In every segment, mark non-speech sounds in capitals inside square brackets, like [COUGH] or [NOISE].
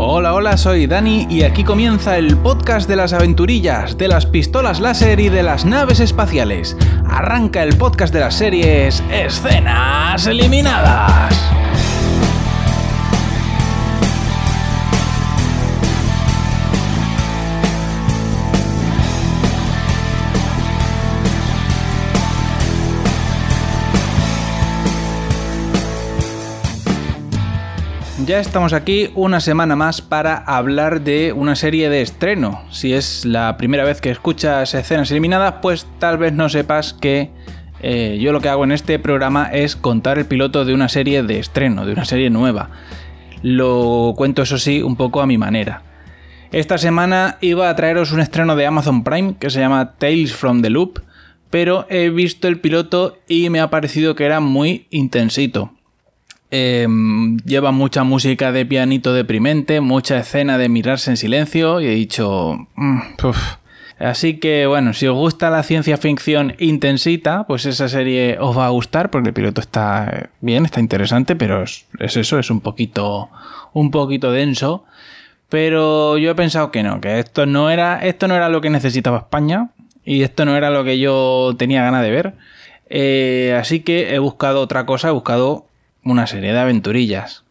Hola, hola, soy Dani y aquí comienza el podcast de las aventurillas, de las pistolas láser y de las naves espaciales. Arranca el podcast de las series Escenas Eliminadas. Ya estamos aquí una semana más para hablar de una serie de estreno. Si es la primera vez que escuchas escenas eliminadas, pues tal vez no sepas que eh, yo lo que hago en este programa es contar el piloto de una serie de estreno, de una serie nueva. Lo cuento eso sí un poco a mi manera. Esta semana iba a traeros un estreno de Amazon Prime que se llama Tales from the Loop, pero he visto el piloto y me ha parecido que era muy intensito. Em, lleva mucha música de pianito deprimente, mucha escena de mirarse en silencio y he dicho... Mm, Así que bueno, si os gusta la ciencia ficción intensita, pues esa serie os va a gustar porque el piloto está bien, está interesante, pero es, eso, es un poquito, un poquito denso. Pero yo he pensado que no, que esto no era, esto no era lo que necesitaba España y esto no era lo que yo tenía ganas de ver. Eh, así que he buscado otra cosa, he buscado una serie de aventurillas.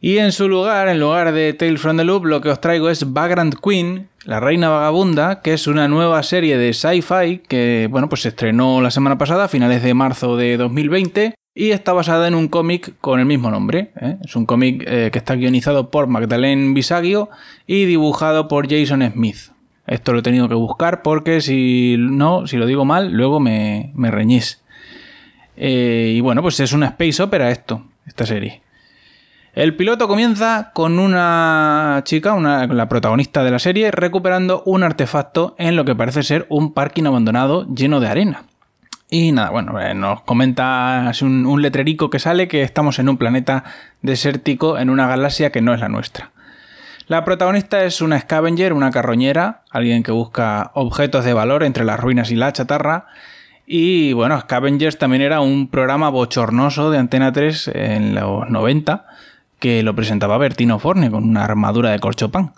Y en su lugar, en lugar de Tales from the Loop, lo que os traigo es Vagrant Queen, la reina vagabunda, que es una nueva serie de sci-fi que, bueno, pues se estrenó la semana pasada, a finales de marzo de 2020, y está basada en un cómic con el mismo nombre. ¿eh? Es un cómic eh, que está guionizado por Magdalene Bisagio y dibujado por Jason Smith. Esto lo he tenido que buscar porque si no, si lo digo mal, luego me, me reñís. Eh, y bueno, pues es una space opera esto, esta serie. El piloto comienza con una chica, una, la protagonista de la serie, recuperando un artefacto en lo que parece ser un parking abandonado lleno de arena. Y nada, bueno, eh, nos comenta un, un letrerico que sale que estamos en un planeta desértico en una galaxia que no es la nuestra. La protagonista es una scavenger, una carroñera, alguien que busca objetos de valor entre las ruinas y la chatarra, y bueno, Scavengers también era un programa bochornoso de Antena 3 en los 90 que lo presentaba Bertino Forne con una armadura de corchopán.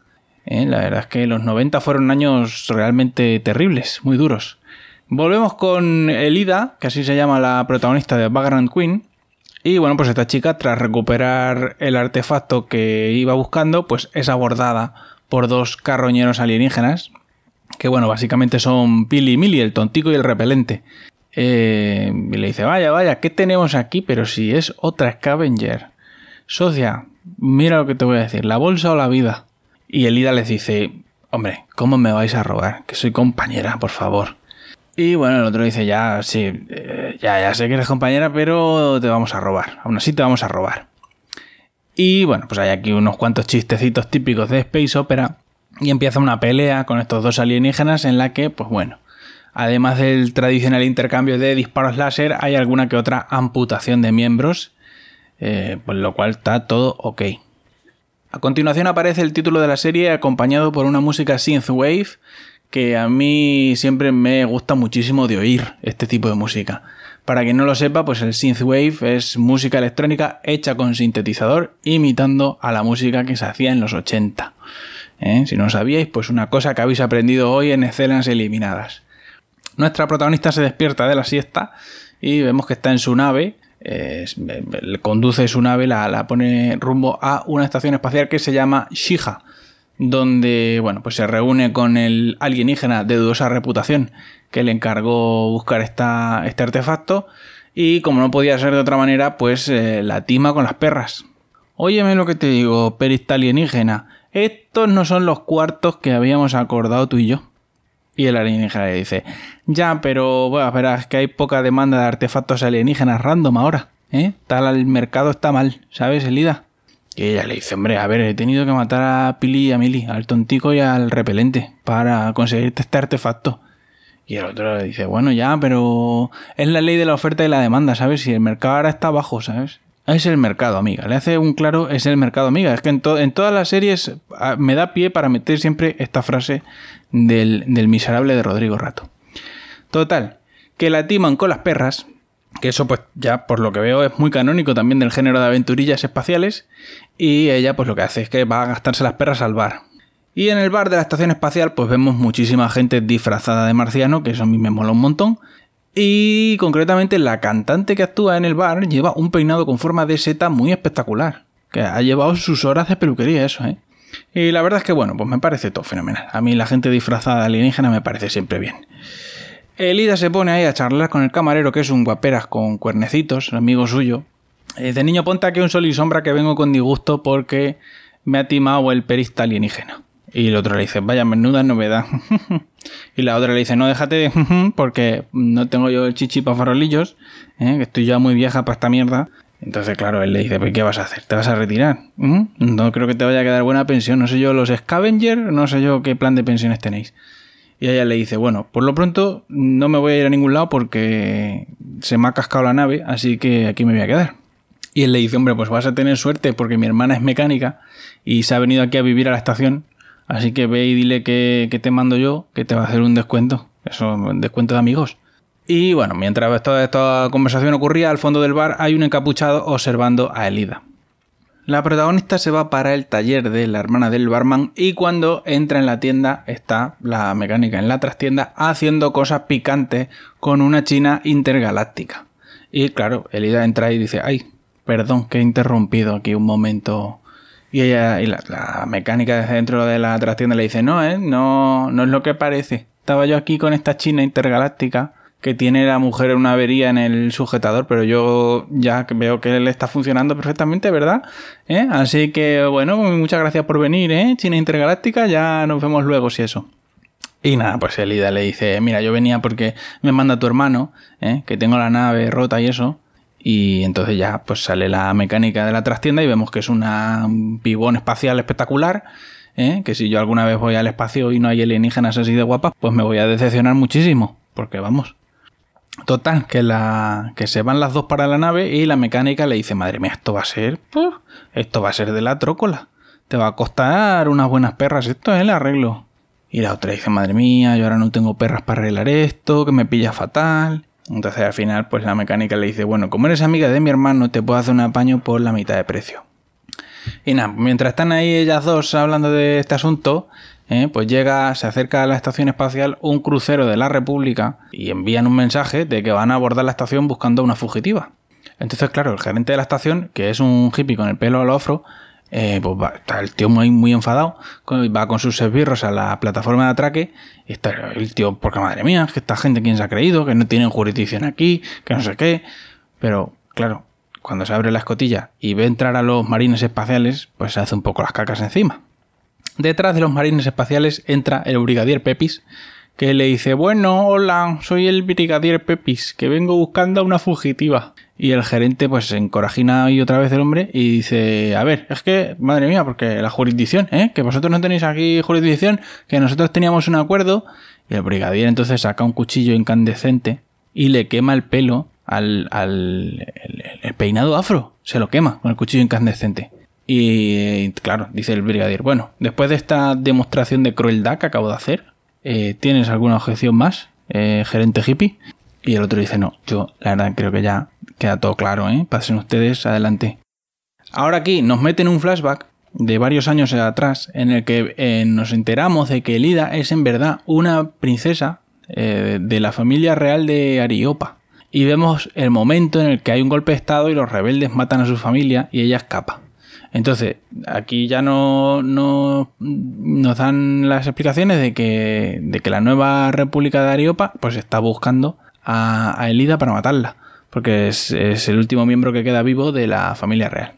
¿Eh? La verdad es que los 90 fueron años realmente terribles, muy duros. Volvemos con Elida, que así se llama la protagonista de Background Queen. Y bueno, pues esta chica, tras recuperar el artefacto que iba buscando, pues es abordada por dos carroñeros alienígenas que bueno, básicamente son Pili y Mili, el tontico y el repelente. Eh, y le dice, vaya, vaya, ¿qué tenemos aquí? Pero si es otra Scavenger. Socia, mira lo que te voy a decir, la bolsa o la vida. Y Elida les dice, hombre, ¿cómo me vais a robar? Que soy compañera, por favor. Y bueno, el otro dice, ya, sí, eh, ya, ya sé que eres compañera, pero te vamos a robar. Aún así te vamos a robar. Y bueno, pues hay aquí unos cuantos chistecitos típicos de Space Opera y empieza una pelea con estos dos alienígenas en la que, pues bueno, además del tradicional intercambio de disparos láser, hay alguna que otra amputación de miembros, eh, por lo cual está todo ok. A continuación aparece el título de la serie acompañado por una música synthwave que a mí siempre me gusta muchísimo de oír este tipo de música. Para quien no lo sepa, pues el synthwave es música electrónica hecha con sintetizador imitando a la música que se hacía en los 80. ¿eh? Si no sabíais, pues una cosa que habéis aprendido hoy en escenas eliminadas. Nuestra protagonista se despierta de la siesta y vemos que está en su nave. conduce su nave, la, la, pone rumbo a una estación espacial que se llama Shija, donde bueno, pues se reúne con el alienígena de dudosa reputación que le encargó buscar esta, este artefacto. Y como no podía ser de otra manera, pues eh, la tima con las perras. Óyeme lo que te digo, perista alienígena. Estos no son los cuartos que habíamos acordado tú y yo. Y el alienígena le dice, ya, pero bueno, verás que hay poca demanda de artefactos alienígenas random ahora. ¿eh? Tal el mercado está mal, ¿sabes, Elida? Y ella le dice, hombre, a ver, he tenido que matar a Pili y a Mili, al tontico y al repelente, para conseguir este artefacto. Y el otro le dice, bueno, ya, pero es la ley de la oferta y la demanda, ¿sabes? Si el mercado ahora está bajo, ¿sabes? Es el mercado, amiga. Le hace un claro, es el mercado, amiga. Es que en, en todas las series ah, me da pie para meter siempre esta frase del, miserable de Rodrigo Rato. Total, que la timan con las perras Que eso, pues ya por lo que veo, es muy canónico también del género de aventurillas espaciales. Y ella, pues lo que hace es que va a gastarse las perras al bar. Y en el bar de la estación espacial, pues vemos muchísima gente disfrazada de marciano, que eso a mí me mola un montón. Y concretamente la cantante que actúa en el bar lleva un peinado con forma de seta muy espectacular. Que ha llevado sus horas de peluquería eso, ¿eh? Y la verdad es que bueno, pues me parece todo fenomenal. A mí la gente disfrazada alienígena me parece siempre bien. Elida se pone ahí a charlar con el camarero, que es un guaperas con cuernecitos, amigo suyo. Eh, de niño ponte aquí un sol y sombra que vengo con disgusto porque me ha timado el perista alienígena. Y el otro le dice, vaya menuda novedad. [LAUGHS] y la otra le dice, no déjate de [LAUGHS] porque no tengo yo el chichi para farolillos, ¿eh? que estoy ya muy vieja para esta mierda. Entonces, claro, él le dice, ¿qué vas a hacer? ¿Te vas a retirar? ¿Mm? No creo que te vaya a quedar buena pensión. No sé yo, los Scavenger, no sé yo qué plan de pensiones tenéis. Y ella le dice, bueno, por lo pronto no me voy a ir a ningún lado porque se me ha cascado la nave, así que aquí me voy a quedar. Y él le dice, hombre, pues vas a tener suerte porque mi hermana es mecánica y se ha venido aquí a vivir a la estación, así que ve y dile que, que te mando yo, que te va a hacer un descuento. Eso, un descuento de amigos. Y bueno, mientras toda esta conversación ocurría, al fondo del bar hay un encapuchado observando a Elida. La protagonista se va para el taller de la hermana del barman y cuando entra en la tienda está la mecánica en la trastienda haciendo cosas picantes con una china intergaláctica. Y claro, Elida entra y dice, ay, perdón que he interrumpido aquí un momento. Y ella, y la, mecánica desde dentro de la trastienda le dice, no, eh, no, no es lo que parece. Estaba yo aquí con esta china intergaláctica que tiene la mujer una avería en el sujetador, pero yo ya veo que le está funcionando perfectamente, ¿verdad? ¿Eh? Así que bueno, muchas gracias por venir, ¿eh? China Intergaláctica, ya nos vemos luego si eso. Y nada, pues Elida le dice, mira, yo venía porque me manda tu hermano, ¿eh? que tengo la nave rota y eso. Y entonces ya pues sale la mecánica de la trastienda y vemos que es una, un pibón espacial espectacular. ¿eh? Que si yo alguna vez voy al espacio y no hay alienígenas así de guapas, pues me voy a decepcionar muchísimo. Porque vamos, Total, que, la, que se van las dos para la nave y la mecánica le dice, madre mía, esto va a ser, esto va a ser de la trócola. Te va a costar unas buenas perras esto, ¿eh? El arreglo. Y la otra dice, madre mía, yo ahora no tengo perras para arreglar esto, que me pilla fatal. Entonces al final, pues la mecánica le dice, bueno, como eres amiga de mi hermano, te puedo hacer un apaño por la mitad de precio. Y nada, mientras están ahí ellas dos hablando de este asunto, ¿eh? pues llega, se acerca a la estación espacial un crucero de la República y envían un mensaje de que van a abordar la estación buscando una fugitiva. Entonces, claro, el gerente de la estación, que es un hippie con el pelo al afro, eh, pues va, está el tío muy, muy enfadado, va con sus esbirros a la plataforma de atraque, y está el tío, porque madre mía, que esta gente quién se ha creído, que no tienen jurisdicción aquí, que no sé qué, pero claro, cuando se abre la escotilla y ve entrar a los marines espaciales, pues se hace un poco las cacas encima. Detrás de los marines espaciales entra el brigadier Pepis, que le dice, bueno, hola, soy el brigadier Pepis, que vengo buscando a una fugitiva. Y el gerente pues se encorajina ahí otra vez el hombre y dice, a ver, es que, madre mía, porque la jurisdicción, ¿eh? Que vosotros no tenéis aquí jurisdicción, que nosotros teníamos un acuerdo. Y el brigadier entonces saca un cuchillo incandescente y le quema el pelo al, al el peinado afro. Se lo quema con el cuchillo incandescente. Y claro, dice el brigadier, bueno, después de esta demostración de crueldad que acabo de hacer, eh, ¿tienes alguna objeción más, eh, gerente hippie? Y el otro dice, no, yo la verdad creo que ya queda todo claro, ¿eh? Pasen ustedes adelante. Ahora aquí nos meten un flashback de varios años atrás en el que eh, nos enteramos de que Elida es en verdad una princesa de la familia real de Ariopa. Y vemos el momento en el que hay un golpe de estado y los rebeldes matan a su familia y ella escapa. Entonces, aquí ya no, no, nos dan las explicaciones de que, de que la nueva República de Ariopa pues está buscando a, Elida para matarla, porque es, es, el último miembro que queda vivo de la familia real.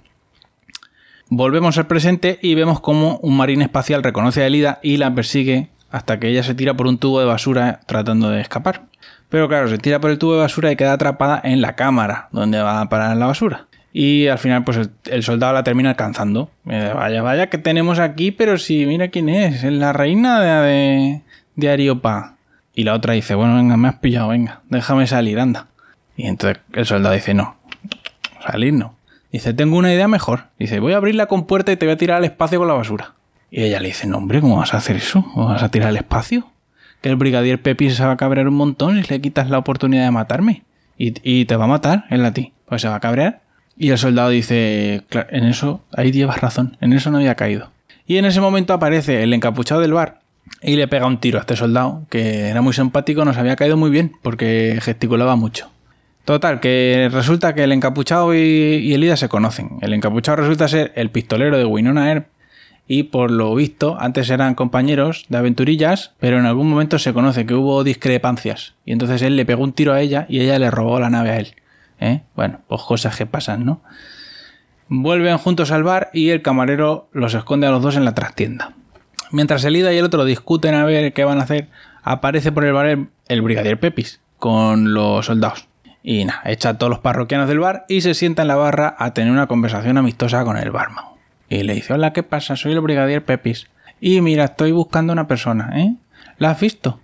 Volvemos al presente y vemos cómo un marín espacial reconoce a Elida y la persigue hasta que ella se tira por un tubo de basura tratando de escapar. Pero claro, se tira por el tubo de basura y queda atrapada en la cámara donde va a parar la basura. Y al final, pues el soldado la termina alcanzando. vaya, vaya, que tenemos aquí, pero si, mira quién es, es la reina de, de, Ariopa. Y la otra dice, bueno, venga, me has pillado, venga, déjame salir, anda. Y entonces el soldado dice, no, salir no. Dice, tengo una idea mejor. Dice, voy a abrir la compuerta y te voy a tirar al espacio con la basura. Y ella le dice, no, hombre, ¿cómo vas a hacer eso? ¿Cómo vas a tirar al espacio? Que el brigadier Pepi se va a cabrear un montón y le quitas la oportunidad de matarme. y, te va a matar el a ti. Pues se va a cabrear. Y el soldado dice, en eso, ahí llevas razón, en eso no había caído. Y en ese momento aparece el encapuchado del bar y le pega un tiro a este soldado, que era muy simpático, nos había caído muy bien, porque gesticulaba mucho. Total, que resulta que el encapuchado y, el Ida se conocen. El encapuchado resulta ser el pistolero de Winona Earp y por lo visto antes eran compañeros de aventurillas, pero en algún momento se conoce que hubo discrepancias y entonces él le pegó un tiro a ella y ella le robó la nave a él. ¿Eh? Bueno, pues cosas que pasan, ¿no? Vuelven juntos al bar y el camarero los esconde a los dos en la trastienda. Mientras el Ida y el otro discuten a ver qué van a hacer, aparece por el bar el brigadier Pepis con los soldados. Y nada, echa a todos los parroquianos del bar y se sienta en la barra a tener una conversación amistosa con el barman. Y le dice, hola, ¿qué pasa? Soy el brigadier Pepis. Y mira, estoy buscando una persona, ¿eh? ¿La has visto?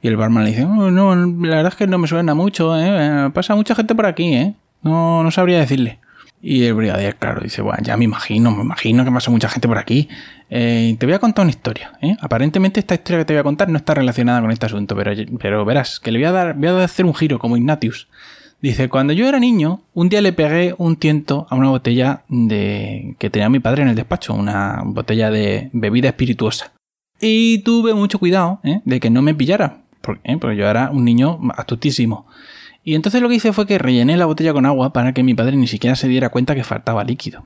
Y el barman le dice, oh, no, la verdad es que no me suena mucho, ¿eh? Pasa mucha gente por aquí, ¿eh? No, no sabría decirle. Y el brigadier, claro, dice, bueno, ya me imagino, me imagino que pasa mucha gente por aquí. Eh, te voy a contar una historia. ¿eh? Aparentemente esta historia que te voy a contar no está relacionada con este asunto, pero, pero verás, que le voy a dar, voy a hacer un giro como Ignatius. Dice, cuando yo era niño, un día le pegué un tiento a una botella de que tenía mi padre en el despacho, una botella de bebida espirituosa. Y tuve mucho cuidado ¿eh? de que no me pillara, porque, porque yo era un niño astutísimo. Y entonces lo que hice fue que rellené la botella con agua para que mi padre ni siquiera se diera cuenta que faltaba líquido.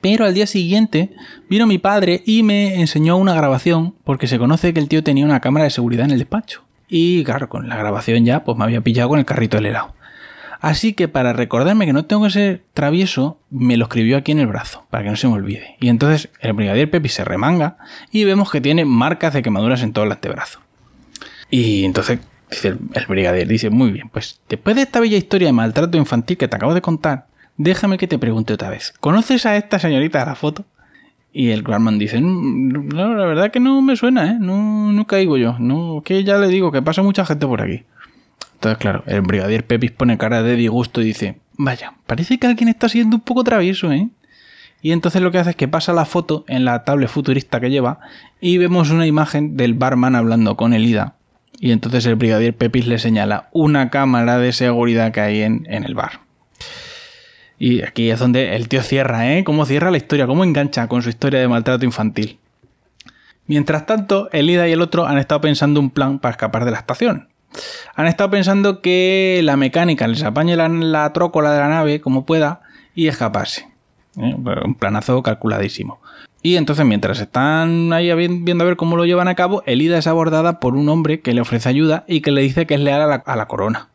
Pero al día siguiente vino mi padre y me enseñó una grabación porque se conoce que el tío tenía una cámara de seguridad en el despacho. Y claro, con la grabación ya pues me había pillado con el carrito del helado. Así que para recordarme que no tengo que ser travieso, me lo escribió aquí en el brazo, para que no se me olvide. Y entonces el brigadier Pepi se remanga y vemos que tiene marcas de quemaduras en todo el antebrazo. Y entonces dice el, el brigadier, dice, muy bien, pues después de esta bella historia de maltrato infantil que te acabo de contar, déjame que te pregunte otra vez. ¿Conoces a esta señorita de la foto? Y el Grandman dice, no, la verdad que no me suena, ¿eh? No, no caigo yo. No, que ya le digo que pasa mucha gente por aquí. Entonces, claro, el brigadier Pepis pone cara de disgusto y dice, vaya, parece que alguien está siendo un poco travieso, ¿eh? Y entonces lo que hace es que pasa la foto en la tablet futurista que lleva y vemos una imagen del barman hablando con Elida. Y entonces el brigadier Pepis le señala una cámara de seguridad que hay en, en el bar. Y aquí es donde el tío cierra, ¿eh? Cómo cierra la historia, cómo engancha con su historia de maltrato infantil. Mientras tanto, Elida y el otro han estado pensando un plan para escapar de la estación. Han estado pensando que la mecánica les apañe la, trócola de la nave como pueda y escaparse. ¿eh? Un planazo calculadísimo. Y entonces, mientras están ahí viendo a ver cómo lo llevan a cabo, Elida es abordada por un hombre que le ofrece ayuda y que le dice que es leal a la, corona,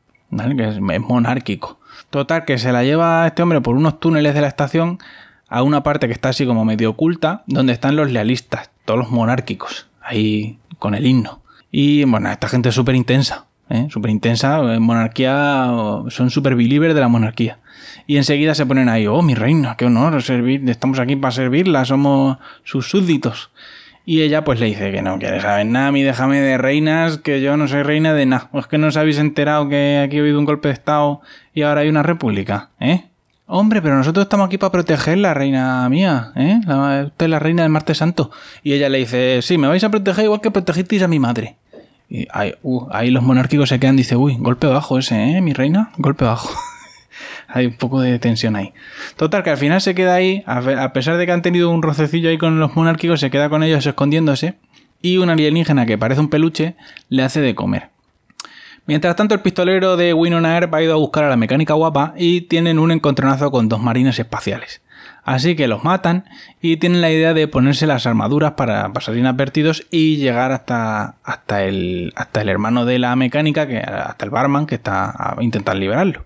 que es, monárquico. Total, que se la lleva a este hombre por unos túneles de la estación a una parte que está así como medio oculta, donde están los lealistas, todos los monárquicos, ahí con el himno. Y bueno, esta gente es súper intensa, ¿eh? intensa, en monarquía, son súper believers de la monarquía. Y enseguida se ponen ahí, oh, mi reina, qué honor servir, estamos aquí para servirla, somos sus súbditos. Y ella pues le dice que no quiere saber nada, mi déjame de reinas, que yo no soy reina de nada. ¿O es que no os habéis enterado que aquí ha habido un golpe de estado y ahora hay una república? ¿Eh? Hombre, pero nosotros estamos aquí para proteger la reina mía, ¿eh? usted es la reina del martes santo. Y ella le dice, sí, me vais a proteger igual que protegisteis a mi madre. Y uh, ahí, los monárquicos se quedan, dice, uy, golpe bajo ese, ¿eh? Mi reina, golpe bajo. [LAUGHS] hay un poco de tensión ahí. Total, que al final se queda ahí, a pesar de que han tenido un rocecillo ahí con los monárquicos, se queda con ellos escondiéndose. Y un alienígena que parece un peluche le hace de comer. Mientras tanto, el pistolero de Winona Earp ha ido a buscar a la mecánica guapa y tienen un encontronazo con dos marines espaciales. Así que los matan y tienen la idea de ponerse las armaduras para pasar inadvertidos y llegar hasta, hasta, el, hasta el hermano de la mecánica, que, hasta el barman que está a intentar liberarlo.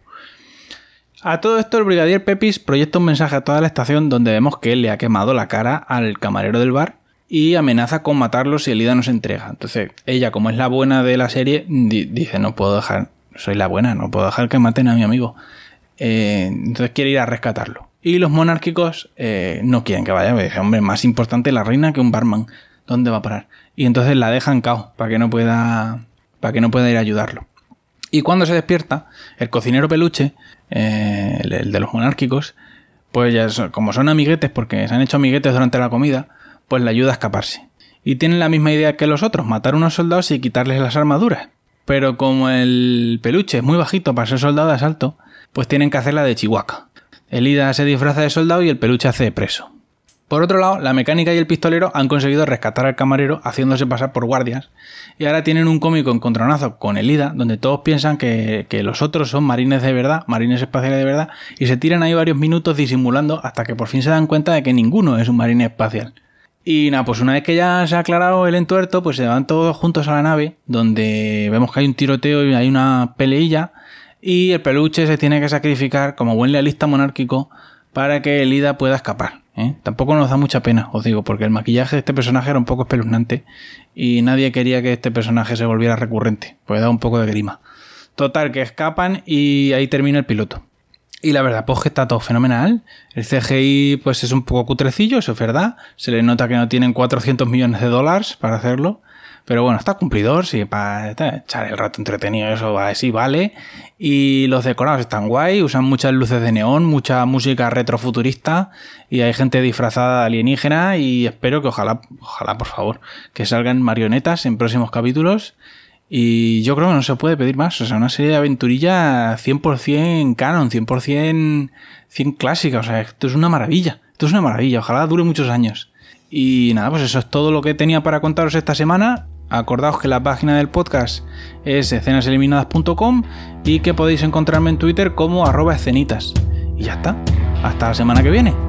A todo esto el brigadier Pepis proyecta un mensaje a toda la estación donde vemos que él le ha quemado la cara al camarero del bar y amenaza con matarlo si Elida no se entrega. Entonces ella, como es la buena de la serie, dice no puedo dejar, soy la buena, no puedo dejar que maten a mi amigo. Eh, entonces quiere ir a rescatarlo. Y los monárquicos eh, no quieren que vaya. Dice, hombre, más importante la reina que un barman. ¿Dónde va a parar? Y entonces la dejan caos para que no pueda. para que no pueda ir a ayudarlo. Y cuando se despierta, el cocinero peluche, eh, el, de los monárquicos, pues ya como son amiguetes, porque se han hecho amiguetes durante la comida, pues le ayuda a escaparse. Y tienen la misma idea que los otros, matar unos soldados y quitarles las armaduras. Pero como el peluche es muy bajito para ser soldado de asalto, pues tienen que hacerla de Chihuahua. El Ida se disfraza de soldado y el peluche hace de preso. Por otro lado, la mecánica y el pistolero han conseguido rescatar al camarero haciéndose pasar por guardias y ahora tienen un cómico encontronazo con el IDA donde todos piensan que, los otros son marines de verdad, marines espaciales de verdad y se tiran ahí varios minutos disimulando hasta que por fin se dan cuenta de que ninguno es un marine espacial. Y nada, pues una vez que ya se ha aclarado el entuerto, pues se van todos juntos a la nave donde vemos que hay un tiroteo y hay una peleilla y el peluche se tiene que sacrificar como buen lealista monárquico para que el Ida pueda escapar. ¿eh? Tampoco nos da mucha pena, os digo, porque el maquillaje de este personaje era un poco espeluznante y nadie quería que este personaje se volviera recurrente, pues da un poco de grima. Total, que escapan y ahí termina el piloto. Y la verdad, pues que está todo fenomenal. El CGI, pues es un poco cutrecillo, eso es verdad. Se le nota que no tienen 400 millones de dólares para hacerlo. Pero bueno, está cumplidor, sí, para echar el rato entretenido, eso así vale. Y los decorados están guay, usan muchas luces de neón, mucha música retrofuturista y hay gente disfrazada alienígena y espero que ojalá, ojalá por favor, que salgan marionetas en próximos capítulos. Y yo creo que no se puede pedir más, o sea, una serie de aventurilla 100% canon, 100% 100 clásica, o sea, esto es una maravilla, esto es una maravilla, ojalá dure muchos años. Y nada, pues eso es todo lo que tenía para contaros esta semana. Acordaos que la página del podcast es escenaseliminadas.com y que podéis encontrarme en Twitter como arroba escenitas. Y ya está. Hasta la semana que viene.